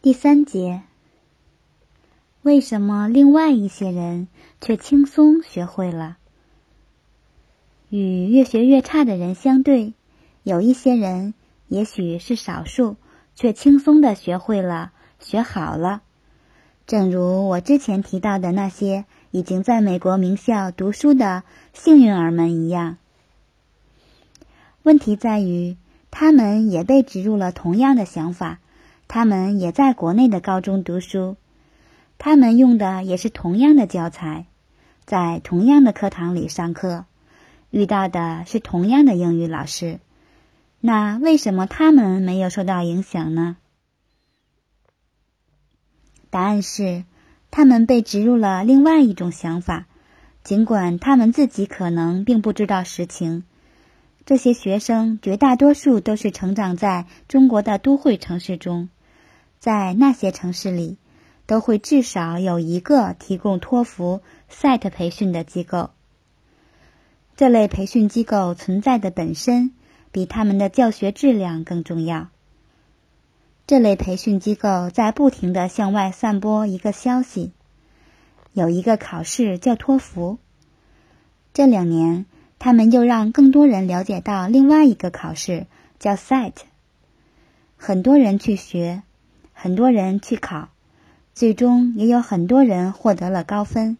第三节，为什么另外一些人却轻松学会了？与越学越差的人相对，有一些人也许是少数，却轻松的学会了、学好了。正如我之前提到的那些已经在美国名校读书的幸运儿们一样。问题在于，他们也被植入了同样的想法。他们也在国内的高中读书，他们用的也是同样的教材，在同样的课堂里上课，遇到的是同样的英语老师。那为什么他们没有受到影响呢？答案是，他们被植入了另外一种想法，尽管他们自己可能并不知道实情。这些学生绝大多数都是成长在中国的都会城市中。在那些城市里，都会至少有一个提供托福、SAT 培训的机构。这类培训机构存在的本身比他们的教学质量更重要。这类培训机构在不停的向外散播一个消息：有一个考试叫托福。这两年，他们又让更多人了解到另外一个考试叫 SAT。很多人去学。很多人去考，最终也有很多人获得了高分。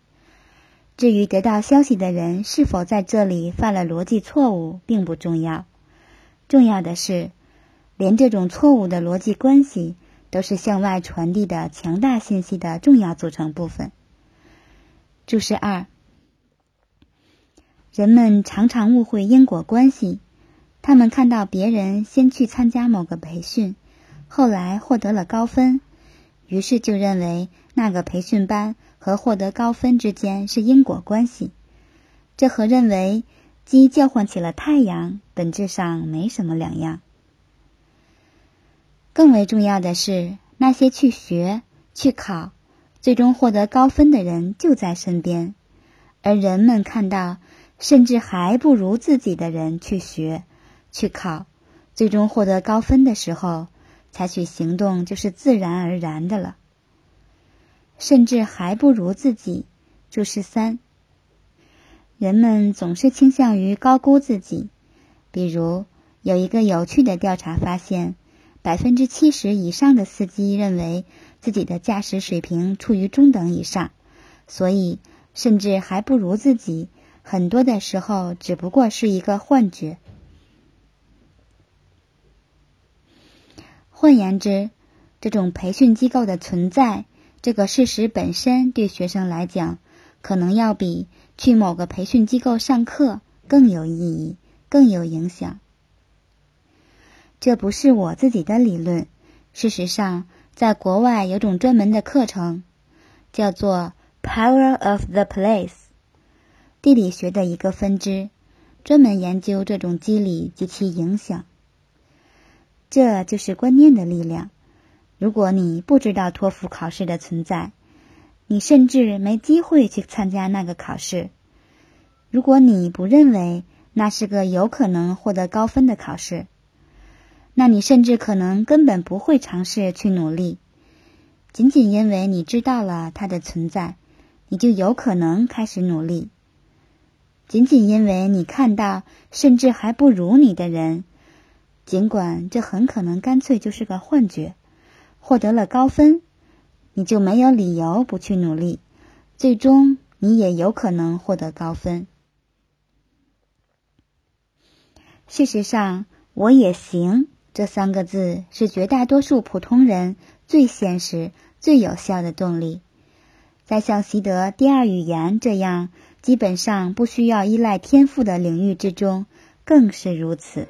至于得到消息的人是否在这里犯了逻辑错误，并不重要。重要的是，连这种错误的逻辑关系都是向外传递的强大信息的重要组成部分。注释二：人们常常误会因果关系，他们看到别人先去参加某个培训。后来获得了高分，于是就认为那个培训班和获得高分之间是因果关系。这和认为鸡叫唤起了太阳本质上没什么两样。更为重要的是，那些去学、去考、最终获得高分的人就在身边，而人们看到甚至还不如自己的人去学、去考，最终获得高分的时候。采取行动就是自然而然的了，甚至还不如自己。注释三：人们总是倾向于高估自己。比如，有一个有趣的调查发现，百分之七十以上的司机认为自己的驾驶水平处于中等以上，所以甚至还不如自己。很多的时候，只不过是一个幻觉。换言之，这种培训机构的存在这个事实本身，对学生来讲，可能要比去某个培训机构上课更有意义、更有影响。这不是我自己的理论。事实上，在国外有种专门的课程，叫做 “Power of the Place”，地理学的一个分支，专门研究这种机理及其影响。这就是观念的力量。如果你不知道托福考试的存在，你甚至没机会去参加那个考试。如果你不认为那是个有可能获得高分的考试，那你甚至可能根本不会尝试去努力。仅仅因为你知道了它的存在，你就有可能开始努力。仅仅因为你看到甚至还不如你的人。尽管这很可能干脆就是个幻觉，获得了高分，你就没有理由不去努力，最终你也有可能获得高分。事实上，“我也行”这三个字是绝大多数普通人最现实、最有效的动力，在像习得第二语言这样基本上不需要依赖天赋的领域之中，更是如此。